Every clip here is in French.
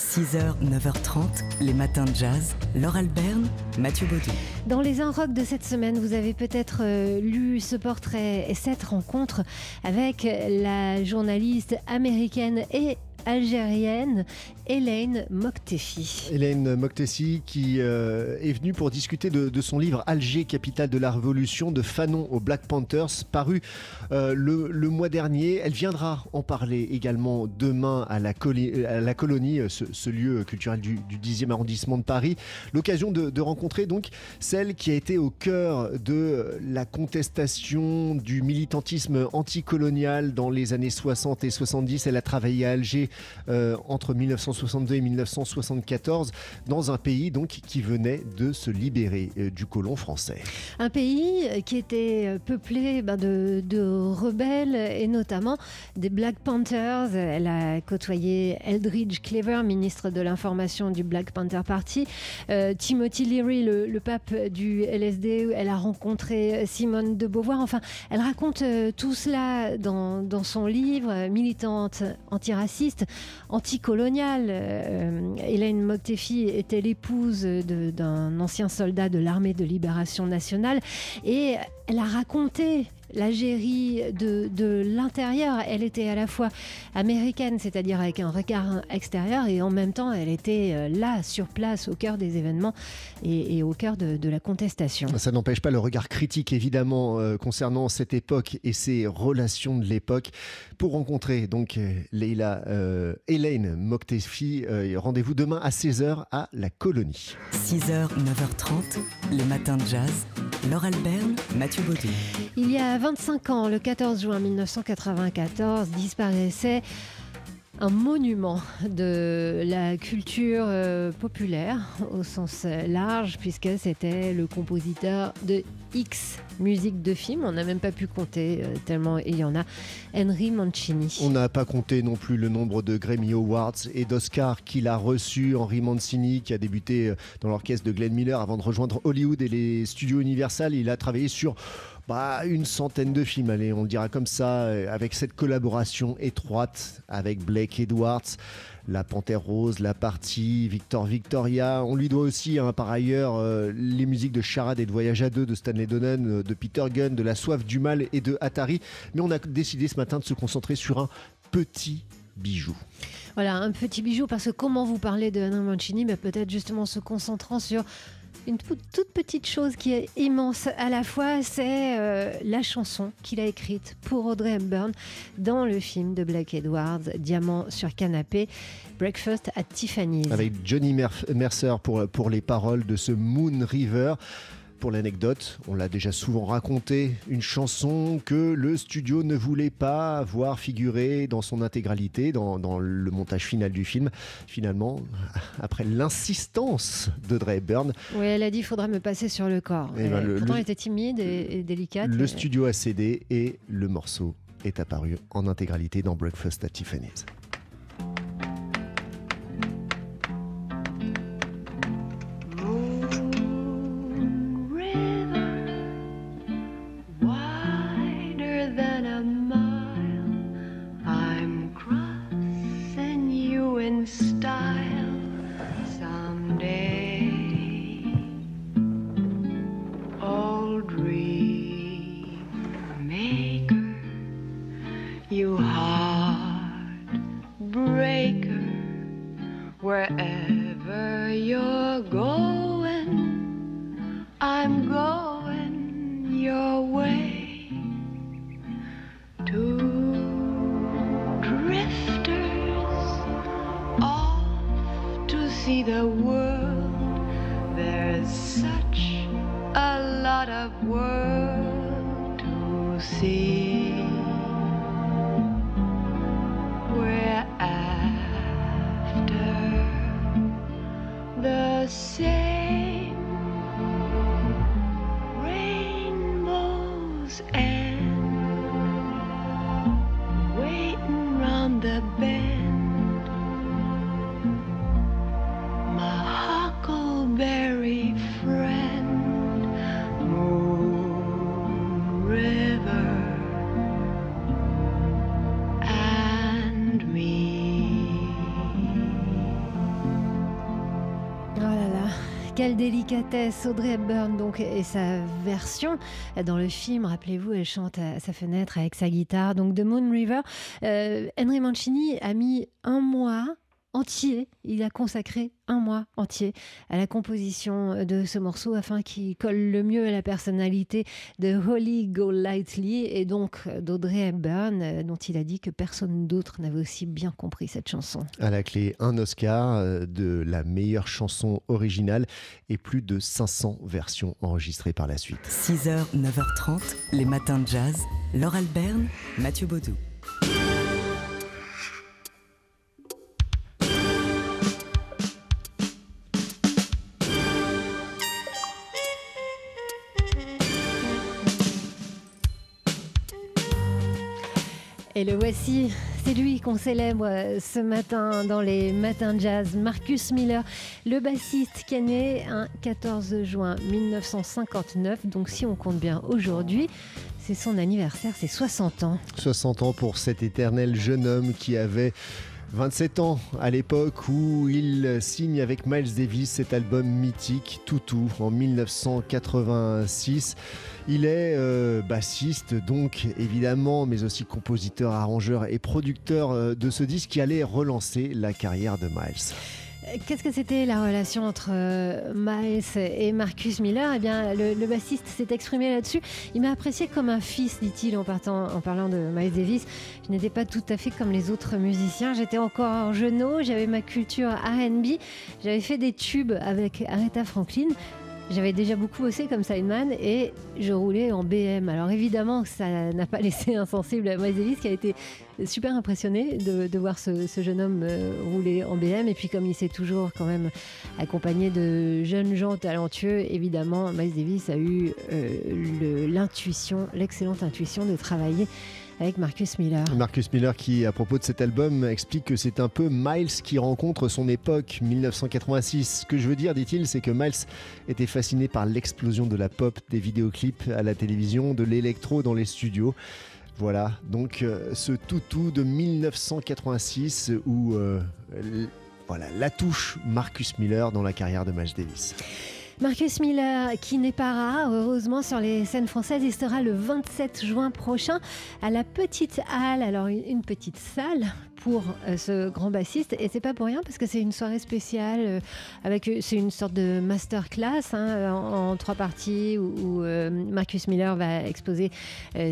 6h, 9h30, les matins de jazz. Laure Alberne, Mathieu Baudou. Dans les Un Rock de cette semaine, vous avez peut-être euh, lu ce portrait et cette rencontre avec la journaliste américaine et algérienne Hélène Moktefi. Hélène Moktefi qui euh, est venue pour discuter de, son livre Alger, capitale de la révolution, de Fanon aux Black Panthers, paru euh, le, mois dernier. Elle viendra en parler également demain à la, colonie, euh, ce, lieu culturel du, 10e arrondissement de Paris. L'occasion de, de, rencontrer donc celle qui a été au cœur de la contestation du militantisme anticolonial dans les années 60 et 70. Elle a travaillé à Alger euh, entre 1962 et 1974 dans un pays donc qui venait de se libérer euh, du colon français. Un pays qui était peuplé ben, de, rebelles et notamment des Black Panthers. Elle a côtoyé Eldridge Cleaver, ministre de l'information du Black Panther Party, euh, Timothy Leary, le, pape du LSD. Elle a rencontré Simone de Beauvoir. Enfin, elle raconte tout cela dans son livre, militante antiraciste anticoloniale. Euh, Hélène Moktefi était l'épouse d'un ancien soldat de l'armée de libération nationale et elle a raconté l'Algérie de, de l'intérieur. Elle était à la fois américaine, c'est-à-dire avec un regard extérieur, et en même temps, elle était euh, là, sur place, au cœur des événements et, au cœur de, la contestation. Ça n'empêche pas le regard critique, évidemment, euh, concernant cette époque et ses relations de l'époque. Pour rencontrer donc euh, Leila Hélène Moktefi, rendez-vous demain à 16h à la Colonie. 6h, 9h30, les matins de jazz. Laure Alberne, Mathieu Baudou. Il y a 25 ans, le 14 juin 1994, disparaissait un monument de la culture euh, populaire au sens large, puisque c'était le compositeur de X musique de film. On n'a même pas pu compter euh, tellement il y en a. Henry Mancini. On n'a pas compté non plus le nombre de Grammy Awards et d'Oscars qu'il a reçu. Henry Mancini, qui a débuté euh, dans l'orchestre de Glenn Miller avant de rejoindre Hollywood et les studios Universal. Il a travaillé sur bah, une centaine de films, allez, on le dira comme ça, euh, avec cette collaboration étroite avec Blake Edwards, La Panthère Rose, La Partie, Victor Victoria. On lui doit aussi, hein, par ailleurs, euh, les musiques de Charade et de Voyage à deux de Stanley Donen, euh, de Peter Gunn, de La Soif du Mal et de Atari. Mais on a décidé ce matin de se concentrer sur un petit bijou. Voilà, un petit bijou, parce que comment vous parlez de Anna Mancini mais Peut-être justement se concentrant sur une toute petite chose qui est immense à la fois, c'est euh, la chanson qu'il a écrite pour Audrey Hepburn dans le film de Black Edwards, Diamant sur canapé, Breakfast at Tiffany's. Avec Johnny Mercer pour, pour les paroles de ce Moon River. Pour l'anecdote, on l'a déjà souvent raconté, une chanson que le studio ne voulait pas voir figurer dans son intégralité, dans, le montage final du film. Finalement, après l'insistance de Dre Byrne. Oui, elle a dit il faudra me passer sur le corps. Et eh ben, pourtant, elle était timide et, délicate. Le studio a cédé et le morceau est apparu en intégralité dans Breakfast at Tiffany's. see we're after the same. Délicatesse Audrey Hepburn donc et sa version dans le film. Rappelez-vous, elle chante à sa fenêtre avec sa guitare. Donc The Moon River. Euh, Henry Mancini a mis un mois entier, il a consacré un mois entier à la composition de ce morceau afin qu'il colle le mieux à la personnalité de Holly Golightly et donc d'Audrey Hepburn, euh, dont il a dit que personne d'autre n'avait aussi bien compris cette chanson. À la clé, un Oscar euh, de la meilleure chanson originale et plus de 500 versions enregistrées par la suite. 6h, 9h30, les matins de jazz. Laure Alberne, Mathieu Baudou. Et le voici, c'est lui qu'on célèbre ce matin dans les matins jazz, Marcus Miller, le bassiste qui est né un 14 juin 1959. Donc si on compte bien aujourd'hui, c'est son anniversaire, c'est 60 ans. 60 ans pour cet éternel jeune homme qui avait 27 ans à l'époque où il signe avec Miles Davis cet album mythique Toutou en 1986. Il est euh, bassiste donc évidemment, mais aussi compositeur, arrangeur et producteur euh, de ce disque qui allait relancer la carrière de Miles. Qu'est-ce que c'était la relation entre euh, Miles et Marcus Miller? Eh bien, le, bassiste s'est exprimé là-dessus. Il m'a apprécié comme un fils, dit-il en, parlant de Miles Davis. Je n'étais pas tout à fait comme les autres musiciens. J'étais encore jeune, j'avais ma culture RB. J'avais fait des tubes avec Aretha Franklin. J'avais déjà beaucoup bossé comme sideman et je roulais en BM. Alors évidemment, ça n'a pas laissé insensible à Miles qui a été super impressionné de, voir ce, jeune homme euh, rouler en BM. Et puis comme il s'est toujours quand même accompagné de jeunes gens talentueux, évidemment, Miles Davis a eu euh, l'intuition, l'excellente intuition de travailler avec Marcus Miller. Marcus Miller qui, à propos de cet album, explique que c'est un peu Miles qui rencontre son époque, 1986. Ce que je veux dire, dit-il, c'est que Miles était fasciné par l'explosion de la pop, des vidéoclips à la télévision, de l'électro dans les studios. Voilà, donc euh, ce toutou de 1986 où euh, voilà la touche Marcus Miller dans la carrière de Miles Davis. Marcus Miller, qui n'est pas rare, heureusement, sur les scènes françaises, il sera le 27 juin prochain à la Petite Halle. Alors, une petite salle pour euh, ce grand bassiste. Et c'est pas pour rien parce que c'est une soirée spéciale euh, avec euh, c'est une sorte de masterclass hein, en, trois parties où, Marcus Miller va exposer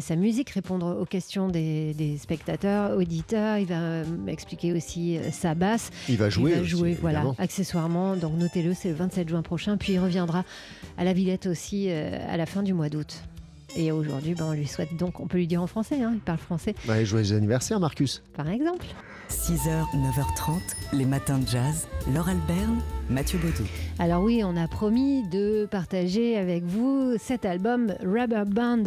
sa musique, répondre aux questions des, spectateurs, auditeurs. Il va expliquer aussi sa basse. Il va jouer. Il va jouer, voilà, accessoirement. Donc notez-le, c'est le 27 juin prochain. Puis il reviendra à la Villette aussi à la fin du mois d'août. Et aujourd'hui, ben, on lui souhaite donc, on peut lui dire en français, hein, il parle français. Bah, joyeux anniversaire, Marcus. Par exemple. 6h, 9h30, les matins de jazz. Laure Alberne, Mathieu Baudou. Alors oui, on a promis de partager avec vous cet album Rubber Band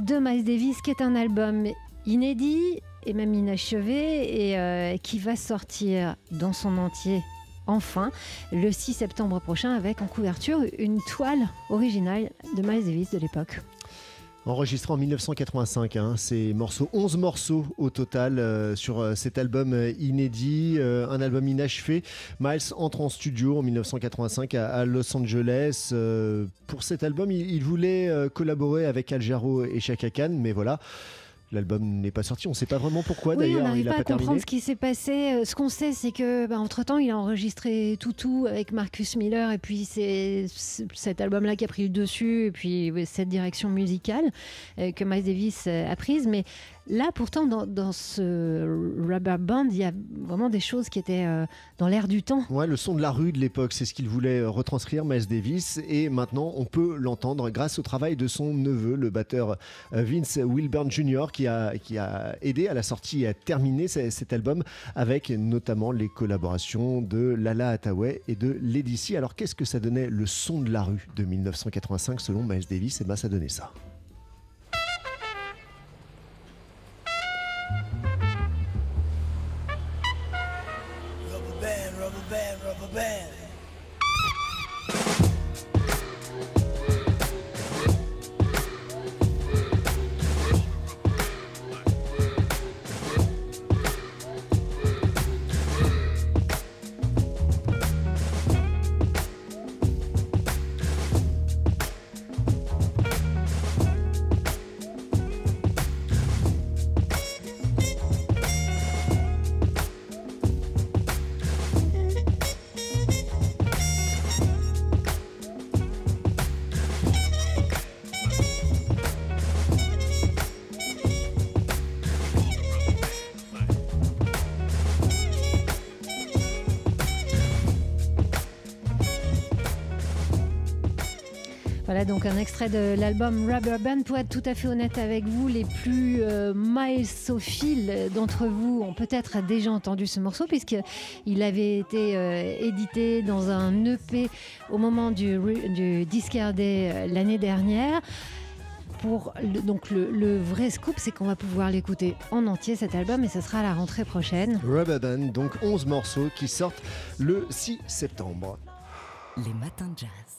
de Miles Davis, qui est un album inédit et même inachevé et euh, qui va sortir dans son entier enfin le 6 septembre prochain avec en couverture une toile originale de Miles Davis de l'époque enregistré en 1985. Hein. Ces morceaux, 11 morceaux au total euh, sur euh, cet album euh, inédit, un album inachevé. Miles entre en studio en 1985 à, Los Angeles. pour cet album, il, il voulait collaborer avec Al Jarreau et Chaka Khan, mais voilà. L'album n'est pas sorti, on ne sait pas vraiment pourquoi d'ailleurs. On n'arrive pas, à comprendre ce qui s'est passé. Euh, ce qu'on sait, c'est que bah, entre temps, il a enregistré Toutou avec Marcus Miller, et puis c'est cet album-là qui a pris le dessus, et puis cette direction musicale euh, que Miles Davis euh, a prise. Mais Là, pourtant, dans, ce rubber band, il y a vraiment des choses qui étaient dans l'air du temps. Ouais, le son de la rue de l'époque, c'est ce qu'il voulait retranscrire, Miles Davis. Et maintenant, on peut l'entendre grâce au travail de son neveu, le batteur Vince Wilburn Jr., qui a, qui a aidé à la sortie et à terminer cet album avec notamment les collaborations de Lala Hathaway et de Lady C. Alors qu'est-ce que ça donnait le son de la rue de 1985 selon Miles Davis? Et eh bien ça donnait ça. band. Voilà donc un extrait de l'album Rubber Band. Pour être tout à fait honnête avec vous, les plus euh, milesophiles d'entre vous ont peut-être déjà entendu ce morceau puisqu'il avait été euh, édité dans un EP au moment du, du Discard Day euh, l'année dernière. Pour le, donc le, le vrai scoop, c'est qu'on va pouvoir l'écouter en entier cet album et ce sera à la rentrée prochaine. Rubber Band, donc 11 morceaux qui sortent le 6 septembre. Les matins de jazz.